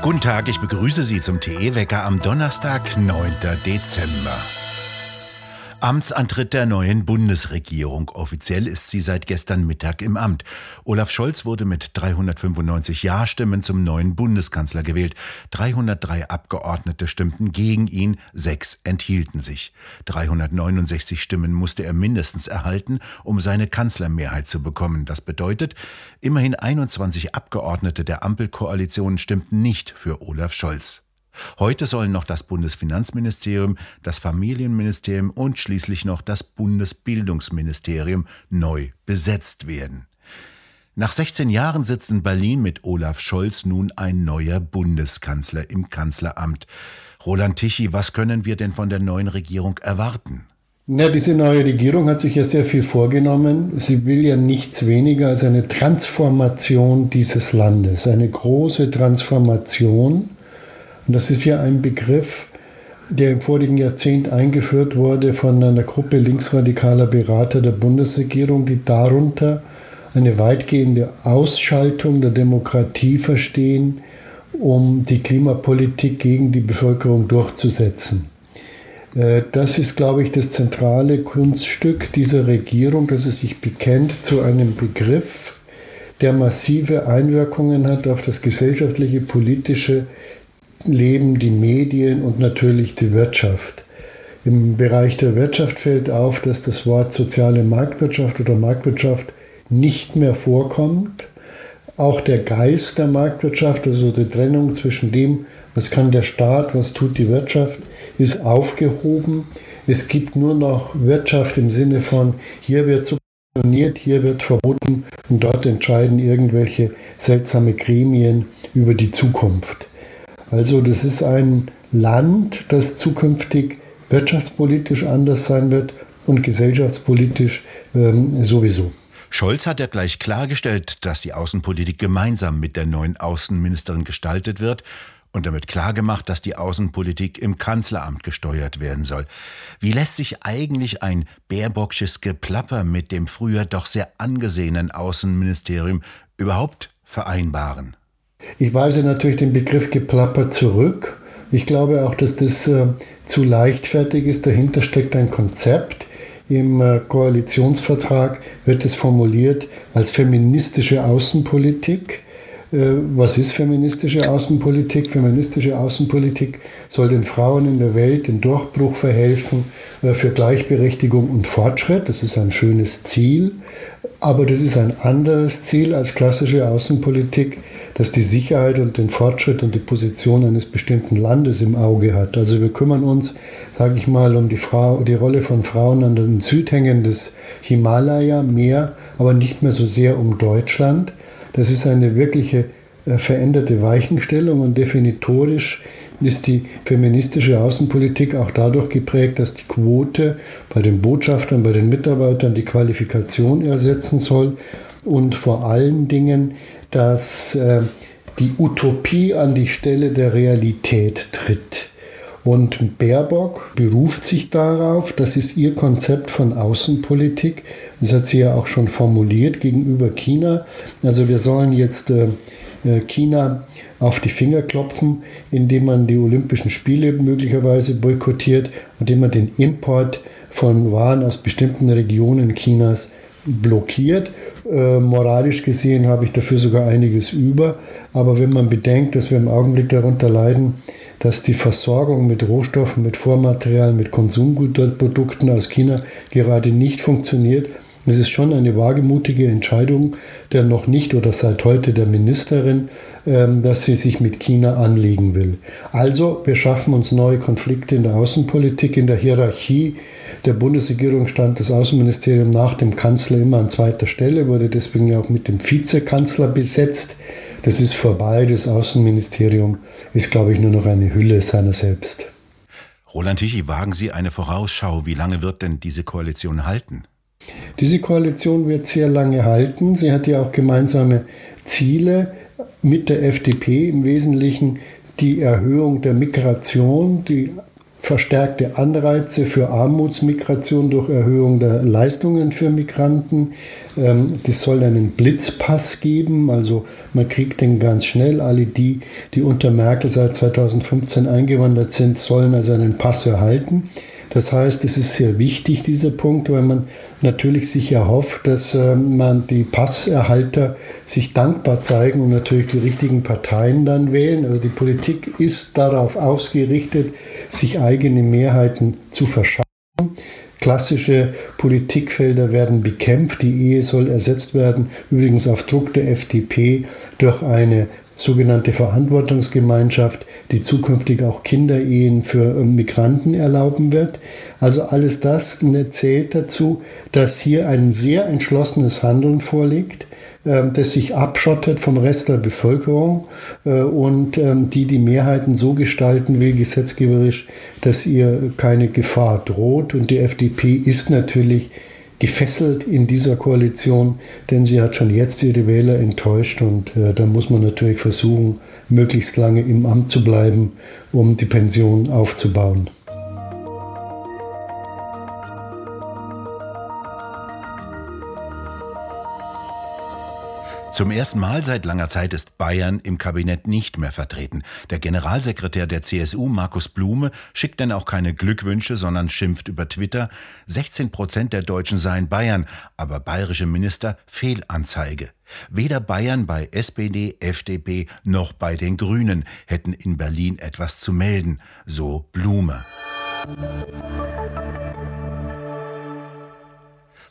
Guten Tag, ich begrüße Sie zum TE-Wecker am Donnerstag, 9. Dezember. Amtsantritt der neuen Bundesregierung. Offiziell ist sie seit gestern Mittag im Amt. Olaf Scholz wurde mit 395 Ja-Stimmen zum neuen Bundeskanzler gewählt. 303 Abgeordnete stimmten gegen ihn, sechs enthielten sich. 369 Stimmen musste er mindestens erhalten, um seine Kanzlermehrheit zu bekommen. Das bedeutet, immerhin 21 Abgeordnete der Ampelkoalition stimmten nicht für Olaf Scholz. Heute sollen noch das Bundesfinanzministerium, das Familienministerium und schließlich noch das Bundesbildungsministerium neu besetzt werden. Nach 16 Jahren sitzt in Berlin mit Olaf Scholz nun ein neuer Bundeskanzler im Kanzleramt. Roland Tichy, was können wir denn von der neuen Regierung erwarten? Na, diese neue Regierung hat sich ja sehr viel vorgenommen. Sie will ja nichts weniger als eine Transformation dieses Landes, eine große Transformation und das ist ja ein Begriff, der im vorigen Jahrzehnt eingeführt wurde von einer Gruppe linksradikaler Berater der Bundesregierung, die darunter eine weitgehende Ausschaltung der Demokratie verstehen, um die Klimapolitik gegen die Bevölkerung durchzusetzen. Äh, das ist, glaube ich, das zentrale Kunststück dieser Regierung, dass es sich bekennt zu einem Begriff, der massive Einwirkungen hat auf das gesellschaftliche, politische, Leben, die Medien und natürlich die Wirtschaft. Im Bereich der Wirtschaft fällt auf, dass das Wort soziale Marktwirtschaft oder Marktwirtschaft nicht mehr vorkommt. Auch der Geist der Marktwirtschaft, also die Trennung zwischen dem, was kann der Staat, was tut die Wirtschaft, ist aufgehoben. Es gibt nur noch Wirtschaft im Sinne von, hier wird subventioniert, hier wird verboten und dort entscheiden irgendwelche seltsame Gremien über die Zukunft. Also das ist ein Land, das zukünftig wirtschaftspolitisch anders sein wird und gesellschaftspolitisch ähm, sowieso. Scholz hat ja gleich klargestellt, dass die Außenpolitik gemeinsam mit der neuen Außenministerin gestaltet wird und damit klargemacht, dass die Außenpolitik im Kanzleramt gesteuert werden soll. Wie lässt sich eigentlich ein Baerbocksches Geplapper mit dem früher doch sehr angesehenen Außenministerium überhaupt vereinbaren? Ich weise natürlich den Begriff Geplapper zurück. Ich glaube auch, dass das äh, zu leichtfertig ist. Dahinter steckt ein Konzept. Im äh, Koalitionsvertrag wird es formuliert als feministische Außenpolitik. Äh, was ist feministische Außenpolitik? Feministische Außenpolitik soll den Frauen in der Welt den Durchbruch verhelfen äh, für Gleichberechtigung und Fortschritt. Das ist ein schönes Ziel. Aber das ist ein anderes Ziel als klassische Außenpolitik, das die Sicherheit und den Fortschritt und die Position eines bestimmten Landes im Auge hat. Also wir kümmern uns, sage ich mal, um die, Frau, die Rolle von Frauen an den Südhängen des Himalaya mehr, aber nicht mehr so sehr um Deutschland. Das ist eine wirkliche äh, veränderte Weichenstellung und definitorisch ist die feministische Außenpolitik auch dadurch geprägt, dass die Quote bei den Botschaftern, bei den Mitarbeitern die Qualifikation ersetzen soll und vor allen Dingen, dass äh, die Utopie an die Stelle der Realität tritt. Und Baerbock beruft sich darauf, das ist ihr Konzept von Außenpolitik. Das hat sie ja auch schon formuliert gegenüber China. Also wir sollen jetzt äh, äh, China auf die Finger klopfen, indem man die Olympischen Spiele möglicherweise boykottiert, indem man den Import von Waren aus bestimmten Regionen Chinas blockiert. Äh, moralisch gesehen habe ich dafür sogar einiges über. Aber wenn man bedenkt, dass wir im Augenblick darunter leiden, dass die Versorgung mit Rohstoffen, mit Vormaterialien, mit Konsumgutprodukten aus China gerade nicht funktioniert, es ist schon eine wagemutige Entscheidung der noch nicht oder seit heute der Ministerin, ähm, dass sie sich mit China anlegen will. Also, wir schaffen uns neue Konflikte in der Außenpolitik, in der Hierarchie der Bundesregierung stand das Außenministerium nach dem Kanzler immer an zweiter Stelle, wurde deswegen ja auch mit dem Vizekanzler besetzt. Das ist vorbei. Das Außenministerium ist, glaube ich, nur noch eine Hülle seiner selbst. Roland Tichy, wagen Sie eine Vorausschau. Wie lange wird denn diese Koalition halten? Diese Koalition wird sehr lange halten. Sie hat ja auch gemeinsame Ziele mit der FDP, im Wesentlichen die Erhöhung der Migration, die verstärkte Anreize für Armutsmigration durch Erhöhung der Leistungen für Migranten. Ähm, das soll einen Blitzpass geben, also man kriegt den ganz schnell. Alle die, die unter Merkel seit 2015 eingewandert sind, sollen also einen Pass erhalten. Das heißt, es ist sehr wichtig, dieser Punkt, weil man natürlich sich erhofft, dass äh, man die Passerhalter sich dankbar zeigen und natürlich die richtigen Parteien dann wählen. Also die Politik ist darauf ausgerichtet, sich eigene Mehrheiten zu verschaffen. Klassische Politikfelder werden bekämpft. Die Ehe soll ersetzt werden, übrigens auf Druck der FDP, durch eine sogenannte Verantwortungsgemeinschaft, die zukünftig auch Kinderehen für ähm, Migranten erlauben wird. Also alles das äh, zählt dazu, dass hier ein sehr entschlossenes Handeln vorliegt, ähm, das sich abschottet vom Rest der Bevölkerung äh, und ähm, die die Mehrheiten so gestalten will, gesetzgeberisch, dass ihr keine Gefahr droht. Und die FDP ist natürlich gefesselt in dieser Koalition, denn sie hat schon jetzt ihre Wähler enttäuscht und äh, da muss man natürlich versuchen, möglichst lange im Amt zu bleiben, um die Pension aufzubauen. Zum ersten Mal seit langer Zeit ist Bayern im Kabinett nicht mehr vertreten. Der Generalsekretär der CSU, Markus Blume, schickt denn auch keine Glückwünsche, sondern schimpft über Twitter. 16 Prozent der Deutschen seien Bayern, aber bayerische Minister Fehlanzeige. Weder Bayern bei SPD, FDP noch bei den Grünen hätten in Berlin etwas zu melden, so Blume.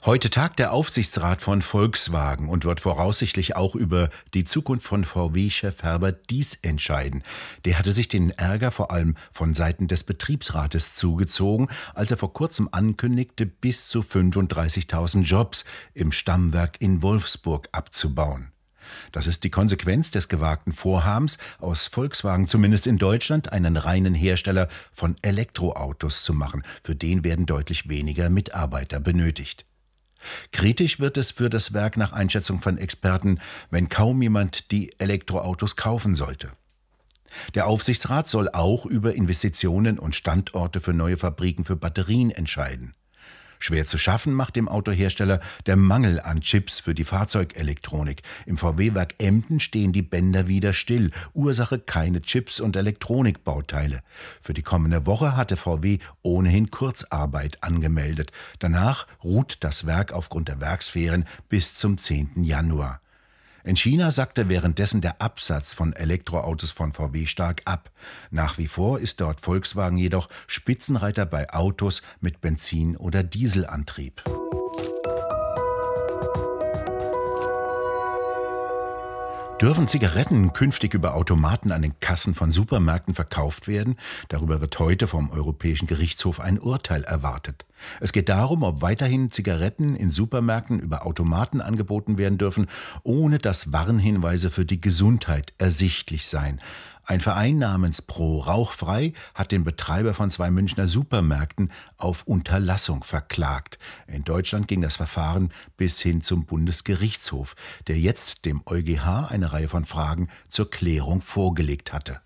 Heute tagt der Aufsichtsrat von Volkswagen und wird voraussichtlich auch über die Zukunft von VW-Chef Herbert Dies entscheiden. Der hatte sich den Ärger vor allem von Seiten des Betriebsrates zugezogen, als er vor kurzem ankündigte, bis zu 35.000 Jobs im Stammwerk in Wolfsburg abzubauen. Das ist die Konsequenz des gewagten Vorhabens, aus Volkswagen zumindest in Deutschland einen reinen Hersteller von Elektroautos zu machen. Für den werden deutlich weniger Mitarbeiter benötigt. Kritisch wird es für das Werk nach Einschätzung von Experten, wenn kaum jemand die Elektroautos kaufen sollte. Der Aufsichtsrat soll auch über Investitionen und Standorte für neue Fabriken für Batterien entscheiden. Schwer zu schaffen macht dem Autohersteller der Mangel an Chips für die Fahrzeugelektronik. Im VW-Werk Emden stehen die Bänder wieder still. Ursache keine Chips und Elektronikbauteile. Für die kommende Woche hatte VW ohnehin Kurzarbeit angemeldet. Danach ruht das Werk aufgrund der Werksferien bis zum 10. Januar. In China sackte währenddessen der Absatz von Elektroautos von VW stark ab. Nach wie vor ist dort Volkswagen jedoch Spitzenreiter bei Autos mit Benzin- oder Dieselantrieb. Dürfen Zigaretten künftig über Automaten an den Kassen von Supermärkten verkauft werden? Darüber wird heute vom Europäischen Gerichtshof ein Urteil erwartet. Es geht darum, ob weiterhin Zigaretten in Supermärkten über Automaten angeboten werden dürfen, ohne dass Warnhinweise für die Gesundheit ersichtlich seien. Ein Verein namens Pro Rauchfrei hat den Betreiber von zwei Münchner Supermärkten auf Unterlassung verklagt. In Deutschland ging das Verfahren bis hin zum Bundesgerichtshof, der jetzt dem EuGH eine Reihe von Fragen zur Klärung vorgelegt hatte.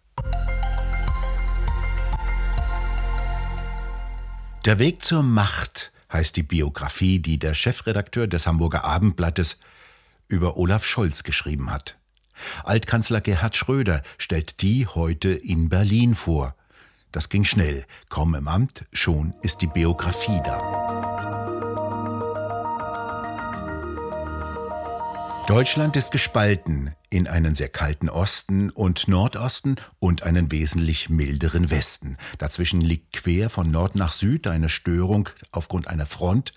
Der Weg zur Macht heißt die Biografie, die der Chefredakteur des Hamburger Abendblattes über Olaf Scholz geschrieben hat. Altkanzler Gerhard Schröder stellt die heute in Berlin vor. Das ging schnell. Kaum im Amt, schon ist die Biografie da. Deutschland ist gespalten in einen sehr kalten Osten und Nordosten und einen wesentlich milderen Westen. Dazwischen liegt quer von Nord nach Süd eine Störung aufgrund einer Front,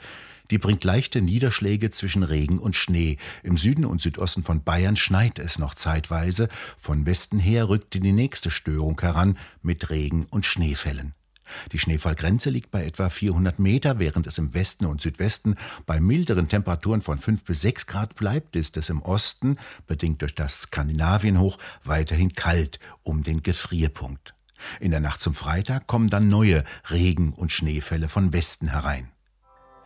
die bringt leichte Niederschläge zwischen Regen und Schnee. Im Süden und Südosten von Bayern schneit es noch zeitweise. Von Westen her rückt die nächste Störung heran mit Regen und Schneefällen. Die Schneefallgrenze liegt bei etwa 400 Meter, während es im Westen und Südwesten bei milderen Temperaturen von 5 bis 6 Grad bleibt, ist es im Osten, bedingt durch das Skandinavienhoch, weiterhin kalt um den Gefrierpunkt. In der Nacht zum Freitag kommen dann neue Regen- und Schneefälle von Westen herein.